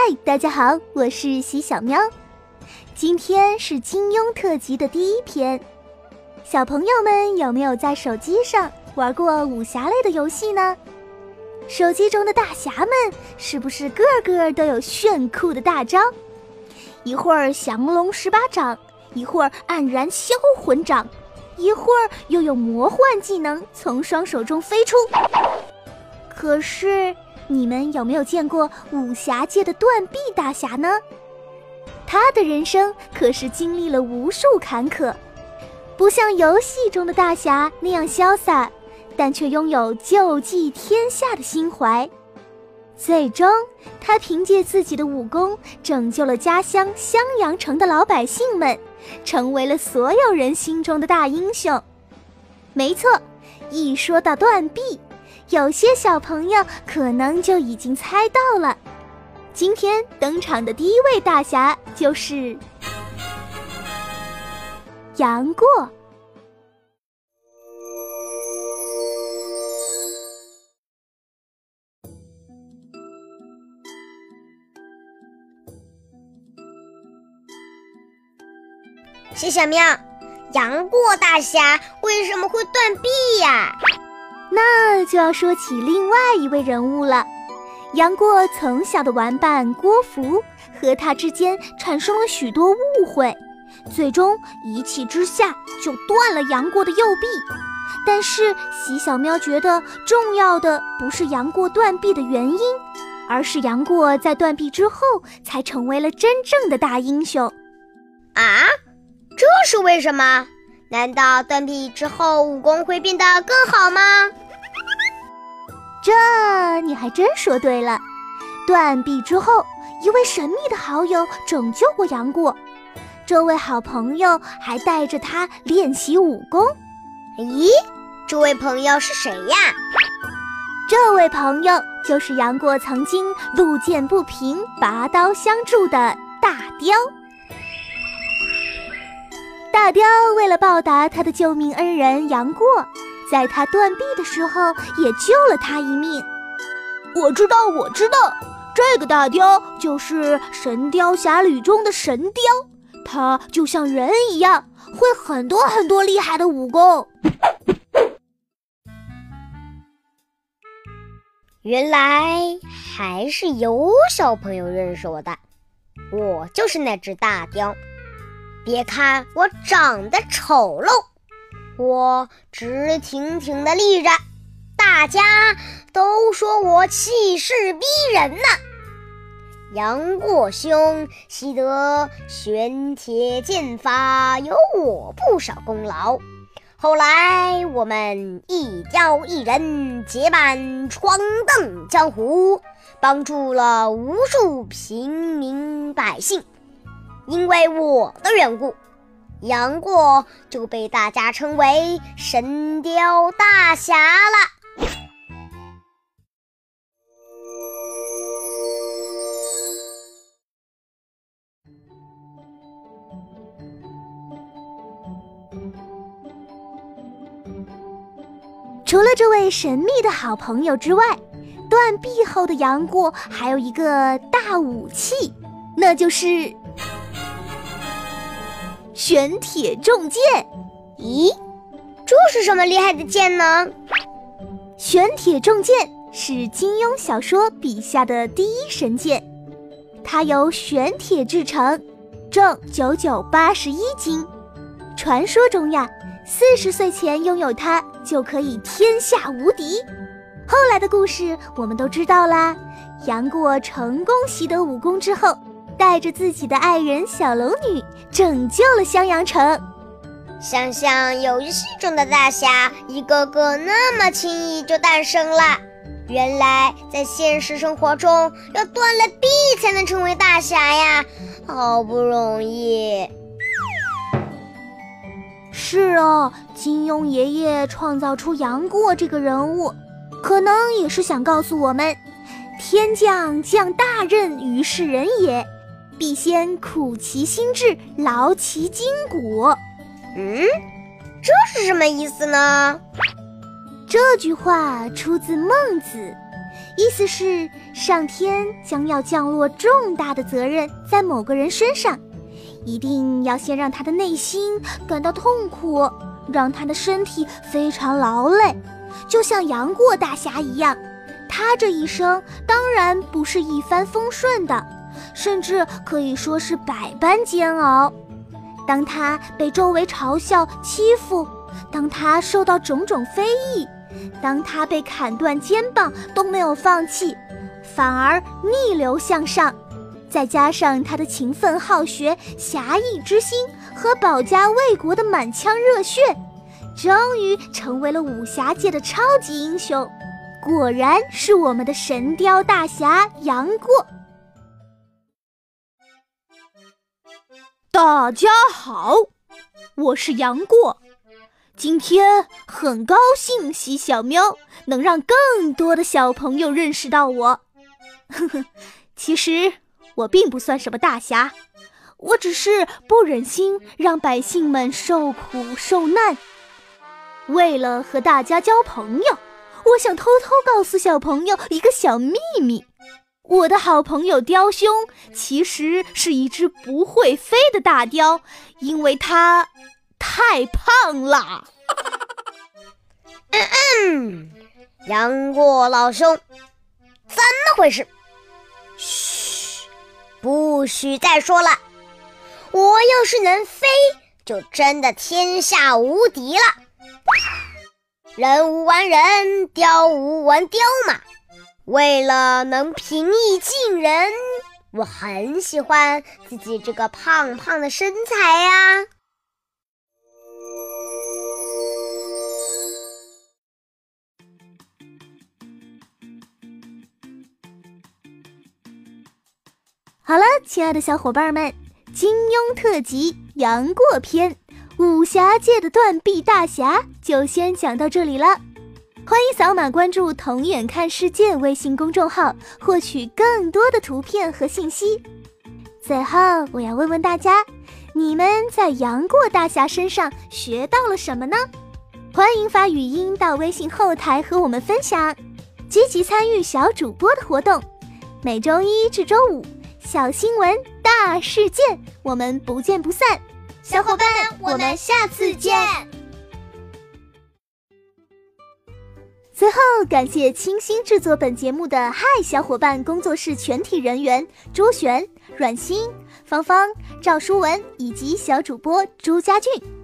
嗨大家好，我是喜小喵。今天是金庸特辑的第一篇，小朋友们有没有在手机上玩过武侠类的游戏呢？手机中的大侠们是不是个个都有炫酷的大招？一会儿降龙十八掌，一会儿黯然销魂掌，一会儿又有魔幻技能从双手中飞出。可是。你们有没有见过武侠界的断臂大侠呢？他的人生可是经历了无数坎坷，不像游戏中的大侠那样潇洒，但却拥有救济天下的心怀。最终，他凭借自己的武功拯救了家乡襄阳城的老百姓们，成为了所有人心中的大英雄。没错，一说到断臂。有些小朋友可能就已经猜到了，今天登场的第一位大侠就是杨过。谢小喵，杨过大侠为什么会断臂呀？那就要说起另外一位人物了。杨过从小的玩伴郭芙和他之间产生了许多误会，最终一气之下就断了杨过的右臂。但是喜小喵觉得重要的不是杨过断臂的原因，而是杨过在断臂之后才成为了真正的大英雄。啊，这是为什么？难道断臂之后武功会变得更好吗？这你还真说对了。断臂之后，一位神秘的好友拯救过杨过，这位好朋友还带着他练习武功。咦，这位朋友是谁呀？这位朋友就是杨过曾经路见不平拔刀相助的大雕。大雕为了报答他的救命恩人杨过，在他断臂的时候也救了他一命。我知道，我知道，这个大雕就是《神雕侠侣》中的神雕，他就像人一样，会很多很多厉害的武功。原来还是有小朋友认识我的，我就是那只大雕。别看我长得丑陋，我直挺挺的立着，大家都说我气势逼人呢。杨过兄习得玄铁剑法，有我不少功劳。后来我们一雕一人结伴闯荡江湖，帮助了无数平民百姓。因为我的缘故，杨过就被大家称为神雕大侠了。除了这位神秘的好朋友之外，断臂后的杨过还有一个大武器，那就是。玄铁重剑，咦，这是什么厉害的剑呢？玄铁重剑是金庸小说笔下的第一神剑，它由玄铁制成，重九九八十一斤。传说中呀，四十岁前拥有它就可以天下无敌。后来的故事我们都知道啦，杨过成功习得武功之后。带着自己的爱人小龙女，拯救了襄阳城。想想游戏中的大侠，一个个那么轻易就诞生了。原来在现实生活中，要断了臂才能成为大侠呀，好不容易。是哦，金庸爷爷创造出杨过这个人物，可能也是想告诉我们：天降降大任于是人也。必先苦其心志，劳其筋骨。嗯，这是什么意思呢？这句话出自孟子。意思是上天将要降落重大的责任在某个人身上，一定要先让他的内心感到痛苦，让他的身体非常劳累，就像杨过大侠一样。他这一生当然不是一帆风顺的，甚至可以说是百般煎熬。当他被周围嘲笑欺负，当他受到种种非议，当他被砍断肩膀都没有放弃，反而逆流向上。再加上他的勤奋好学、侠义之心和保家卫国的满腔热血，终于成为了武侠界的超级英雄。果然是我们的神雕大侠杨过。大家好，我是杨过。今天很高兴，喜小喵能让更多的小朋友认识到我。呵呵，其实我并不算什么大侠，我只是不忍心让百姓们受苦受难，为了和大家交朋友。我想偷偷告诉小朋友一个小秘密：我的好朋友雕兄其实是一只不会飞的大雕，因为它太胖了。嗯嗯，杨过老兄，怎么回事？嘘，不许再说了。我要是能飞，就真的天下无敌了。人无完人，雕无完雕嘛。为了能平易近人，我很喜欢自己这个胖胖的身材呀。好了，亲爱的小伙伴们，金庸特辑《杨过篇》。武侠界的断臂大侠就先讲到这里了，欢迎扫码关注“童眼看世界”微信公众号，获取更多的图片和信息。最后，我要问问大家，你们在杨过大侠身上学到了什么呢？欢迎发语音到微信后台和我们分享，积极参与小主播的活动。每周一至周五，小新闻大事件，我们不见不散。小伙伴们，我们下次见。最后，感谢倾心制作本节目的嗨小伙伴工作室全体人员：周璇、阮欣、芳芳、赵书文以及小主播朱家俊。